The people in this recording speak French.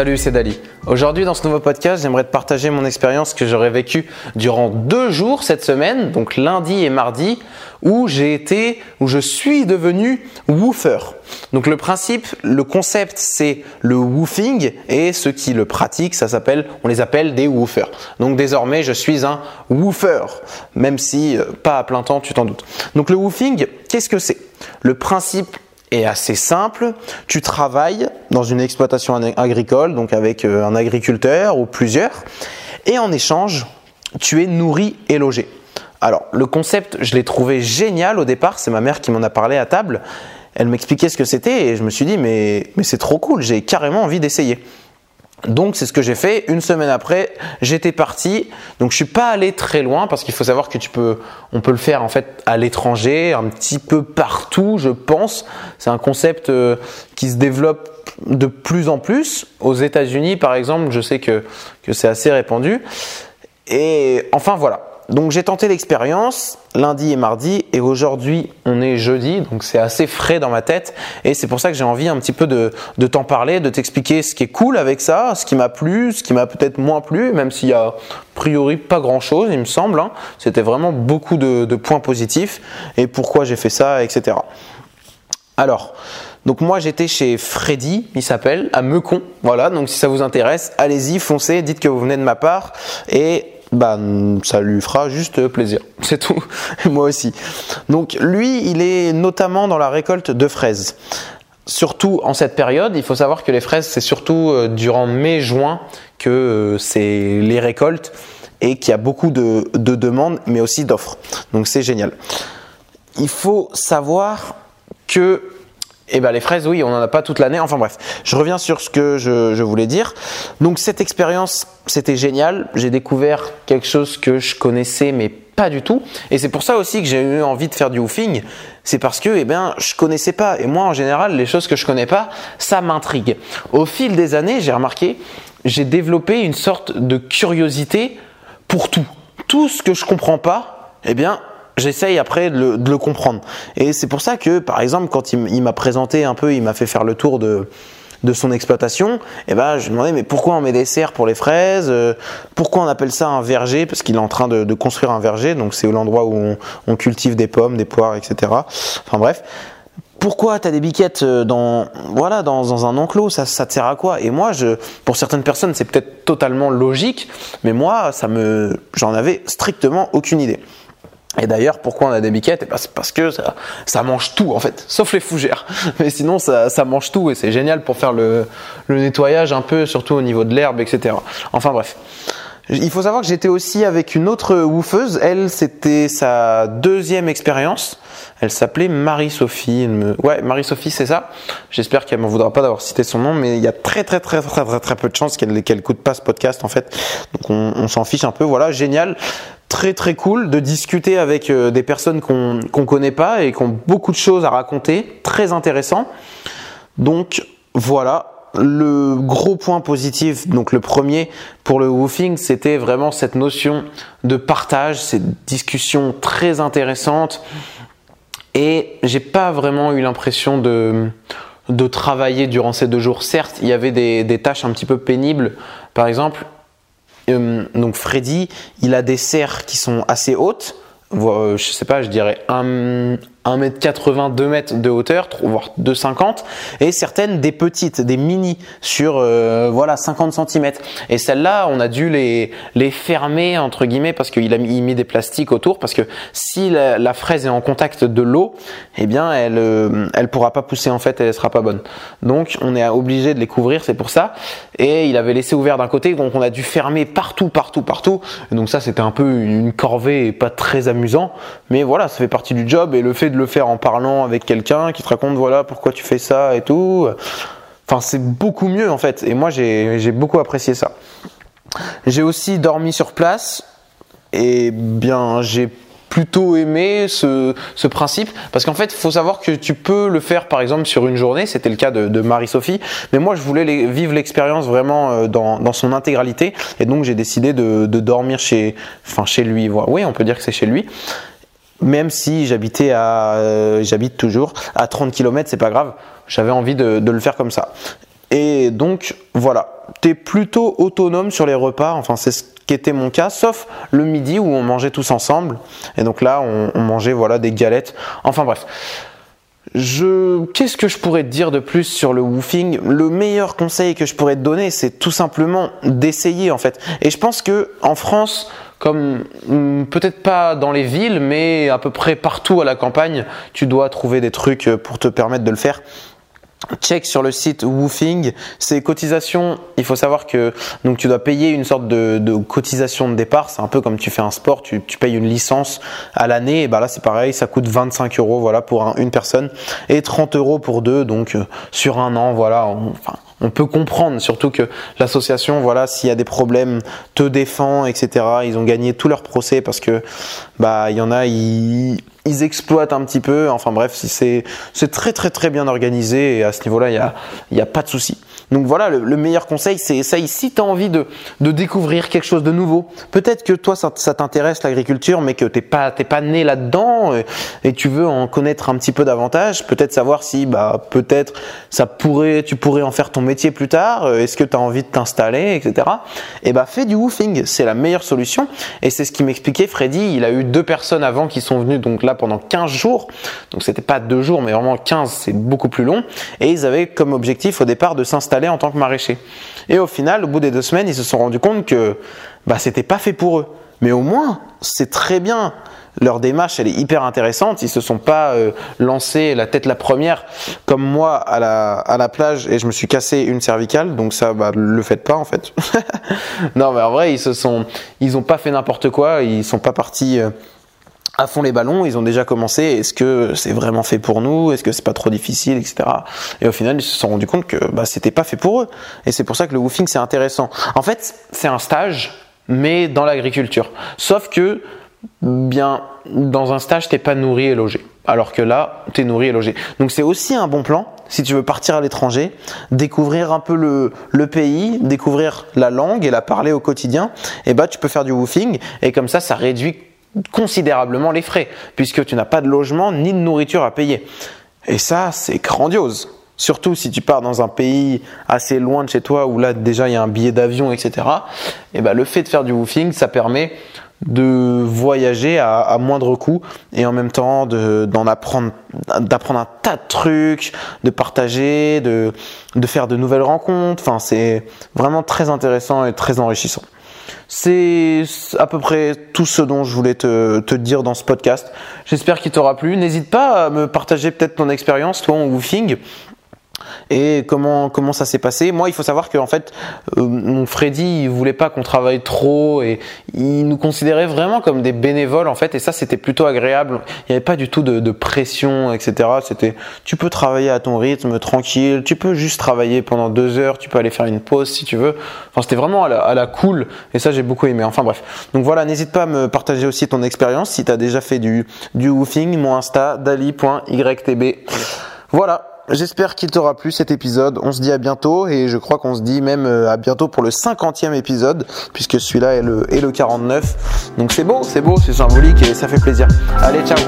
Salut, c'est Dali. Aujourd'hui, dans ce nouveau podcast, j'aimerais te partager mon expérience que j'aurais vécue durant deux jours cette semaine, donc lundi et mardi, où j'ai été, où je suis devenu woofer. Donc le principe, le concept, c'est le woofing et ceux qui le pratiquent, ça s'appelle, on les appelle des woofers. Donc désormais, je suis un woofer, même si euh, pas à plein temps, tu t'en doutes. Donc le woofing, qu'est-ce que c'est? Le principe est assez simple. Tu travailles dans une exploitation agricole, donc avec euh, un agriculteur ou plusieurs, et en échange, tu es nourri et logé. Alors, le concept, je l'ai trouvé génial au départ, c'est ma mère qui m'en a parlé à table. Elle m'expliquait ce que c'était et je me suis dit, mais, mais c'est trop cool, j'ai carrément envie d'essayer. Donc c'est ce que j'ai fait. Une semaine après, j'étais parti. Donc je suis pas allé très loin parce qu'il faut savoir que tu peux, on peut le faire en fait à l'étranger, un petit peu partout, je pense. C'est un concept euh, qui se développe de plus en plus. Aux États-Unis, par exemple, je sais que que c'est assez répandu. Et enfin voilà. Donc j'ai tenté l'expérience lundi et mardi et aujourd'hui on est jeudi donc c'est assez frais dans ma tête et c'est pour ça que j'ai envie un petit peu de, t'en parler, de t'expliquer ce qui est cool avec ça, ce qui m'a plu, ce qui m'a peut-être moins plu même s'il y a a priori pas grand chose il me semble. Hein. C'était vraiment beaucoup de, de points positifs et pourquoi j'ai fait ça etc. Alors, donc moi j'étais chez Freddy, il s'appelle, à Mecon. Voilà, donc si ça vous intéresse, allez-y, foncez, dites que vous venez de ma part et bah, ça lui fera juste plaisir. C'est tout. Moi aussi. Donc lui, il est notamment dans la récolte de fraises. Surtout en cette période, il faut savoir que les fraises, c'est surtout euh, durant mai-juin que euh, c'est les récoltes et qu'il y a beaucoup de, de demandes, mais aussi d'offres. Donc c'est génial. Il faut savoir que eh ben les fraises, oui, on n'en a pas toute l'année. Enfin bref, je reviens sur ce que je, voulais dire. Donc cette expérience, c'était génial. J'ai découvert quelque chose que je connaissais mais pas du tout. Et c'est pour ça aussi que j'ai eu envie de faire du woofing. C'est parce que, eh bien, je connaissais pas. Et moi, en général, les choses que je connais pas, ça m'intrigue. Au fil des années, j'ai remarqué, j'ai développé une sorte de curiosité pour tout. Tout ce que je comprends pas, eh bien, j'essaye après de le, comprendre. Et c'est pour ça que, par exemple, quand il, m'a présenté un peu, il m'a fait faire le tour de, de son exploitation, et eh ben je me demandais mais pourquoi on met des serres pour les fraises? Euh, Pourquoi on appelle ça un verger? Parce qu'il est en train de, construire un verger, donc c'est l'endroit où on, cultive des pommes, des poires, etc. Enfin bref. Pourquoi tu as des biquettes euh, dans voilà dans, un enclos? Ça, ça te sert à quoi? Et moi je pour certaines personnes c'est peut-être totalement logique, mais moi ça me j'en avais strictement aucune idée. Et d'ailleurs, pourquoi on a des biquettes C'est parce que ça, mange tout en fait, sauf les fougères. Mais sinon, ça, mange tout et c'est génial pour faire le, nettoyage un peu, surtout au niveau de l'herbe, etc. Enfin bref. Il faut savoir que j'étais aussi avec une autre woofeuse. Elle, c'était sa deuxième expérience. Elle s'appelait Marie-Sophie. Ouais, Marie-Sophie, c'est ça. J'espère qu'elle m'en voudra pas d'avoir cité son nom, mais il y a très très très très très, très peu de chances qu'elle qu'elle coûte pas ce podcast en fait. Donc on, on s'en fiche un peu. Voilà, génial très très cool de discuter avec euh, des personnes qu'on qu'on connaît pas et qui ont beaucoup de choses à raconter, très intéressant. Donc voilà, le gros point positif, donc le premier pour le woofing, c'était vraiment cette notion de partage, cette discussion très intéressante. Et j'ai pas vraiment eu l'impression de, de travailler durant ces deux jours. Certes, il y avait des, des tâches un petit peu pénibles. Par exemple, euh, donc Freddy, il a des serres qui sont assez hautes, je sais pas, je dirais 1, 1m80, 2 mètres de hauteur, voire 2,50, et certaines des petites, des mini sur euh, voilà 50 cm. Et celles-là, on a dû les, les fermer entre guillemets parce qu'il a mis, des plastiques autour, parce que si la, fraise est en contact de l'eau, eh bien elle euh, elle pourra pas pousser en fait, elle sera pas bonne. Donc on est obligé de les couvrir, c'est pour ça. Et il avait laissé ouvert d'un côté, donc on a dû fermer partout, partout, partout. Donc ça c'était un peu une corvée et pas très mais voilà, ça fait partie du job et le fait de le faire en parlant avec quelqu'un qui te raconte voilà pourquoi tu fais ça et tout. Enfin, c'est beaucoup mieux en fait. Et moi, j'ai beaucoup apprécié ça. J'ai aussi dormi sur place et bien j'ai plutôt aimé ce, principe. Parce qu'en fait il faut savoir que tu peux le faire par exemple sur une journée. C'était le cas de, Marie-Sophie. Mais moi je voulais vivre l'expérience vraiment euh, dans, son intégralité. Et donc j'ai décidé de, de, dormir chez enfin chez lui. Oui on peut dire que c'est chez lui. Même si j'habitais à, euh, j'habite toujours à 30 km, c'est pas grave. J'avais envie de, le faire comme ça. Et donc voilà, tu es plutôt autonome sur les repas, enfin c'est ce qui était mon cas, sauf le midi où on mangeait tous ensemble. Et donc là, on, mangeait voilà des galettes. Enfin bref. Je, qu'est-ce que je pourrais te dire de plus sur le woofing? Le meilleur conseil que je pourrais te donner, c'est tout simplement d'essayer en fait. Et je pense que en France, comme hmm, peut-être pas dans les villes, mais à peu près partout à la campagne, tu dois trouver des trucs pour te permettre de le faire check sur le site Woofing, c'est cotisation. Il faut savoir que donc tu dois payer une sorte de, cotisation de départ. C'est un peu comme tu fais un sport, tu, payes une licence à l'année. Et bah là c'est pareil, ça coûte 25 euros voilà pour une personne et 30 euros pour deux. Donc euh, sur un an voilà. enfin on peut comprendre, surtout que l'association, voilà, s'il y a des problèmes, te défend, etc. Ils ont gagné tout leur procès parce que, bah, il y en a, ils, ils exploitent un petit peu. Enfin bref, c'est très très très bien organisé et à ce niveau-là, il y a y a pas de souci. Donc voilà, le, meilleur conseil, c'est essaye si tu as envie de, de découvrir quelque chose de nouveau. Peut-être que toi, ça, t'intéresse l'agriculture, mais que t'es pas pas né là-dedans et, et, tu veux en connaître un petit peu davantage. Peut-être savoir si bah peut-être ça pourrait tu pourrais en faire ton métier plus tard. Euh, est-ce que tu as envie de t'installer, etc. Et bah fais du woofing, c'est la meilleure solution. Et c'est ce qui m'expliquait Freddy. Il a eu deux personnes avant qui sont venues donc là pendant 15 jours. Donc c'était pas deux jours, mais vraiment 15, c'est beaucoup plus long. Et ils avaient comme objectif au départ de s'installer en tant que maraîcher. Et au final, au bout des deux semaines, ils se sont rendus compte que bah, c'était pas fait pour eux. Mais au moins, c'est très bien. Leur démarche, elle est hyper intéressante. Ils se sont pas euh, lancés la tête la première comme moi à la, à la plage et je me suis cassé une cervicale. Donc ça, bah, le faites pas en fait. non, mais en vrai, ils se sont, ils ont pas fait n'importe quoi. Ils sont pas partis. Euh, à fond les ballons, ils ont déjà commencé. Est-ce que c'est vraiment fait pour nous Est-ce que c'est pas trop difficile, etc. Et au final, ils se sont rendus compte que bah, c'était pas fait pour eux. Et c'est pour ça que le woofing c'est intéressant. En fait, c'est un stage, mais dans l'agriculture. Sauf que, bien, dans un stage, t'es pas nourri et logé. Alors que là, t'es nourri et logé. Donc c'est aussi un bon plan si tu veux partir à l'étranger, découvrir un peu le, le, pays, découvrir la langue et la parler au quotidien. Et bah, tu peux faire du woofing et comme ça, ça réduit considérablement les frais, puisque tu n'as pas de logement ni de nourriture à payer. Et ça, c'est grandiose. Surtout si tu pars dans un pays assez loin de chez toi, où là déjà il y a un billet d'avion, etc. Et ben, le fait de faire du woofing, ça permet de voyager à, moindre coût et en même temps d'en apprendre d'apprendre un tas de trucs, de partager, de, de faire de nouvelles rencontres. Enfin, c'est vraiment très intéressant et très enrichissant. C'est à peu près tout ce dont je voulais te, dire dans ce podcast. J'espère qu'il t'aura plu. N'hésite pas à me partager peut-être ton expérience, toi, en woofing et comment comment ça s'est passé? Moi, il faut savoir qu'en fait, euh, mon Freddy, il voulait pas qu'on travaille trop et il nous considérait vraiment comme des bénévoles en fait. Et ça, c'était plutôt agréable. Il n'y avait pas du tout de, de pression, etc. C'était, tu peux travailler à ton rythme, tranquille. Tu peux juste travailler pendant deux heures. Tu peux aller faire une pause si tu veux. Enfin, c'était vraiment à la, à la cool. Et ça, j'ai beaucoup aimé. Enfin bref. Donc voilà, n'hésite pas à me partager aussi ton expérience si tu as déjà fait du du woofing. Mon Insta dali.ytb. Voilà, J'espère qu'il t'aura plu cet épisode. On se dit à bientôt et je crois qu'on se dit même euh, à bientôt pour le 50e épisode puisque celui-là est le, est le 49. Donc c'est beau, c'est beau, c'est symbolique et ça fait plaisir. Allez, ciao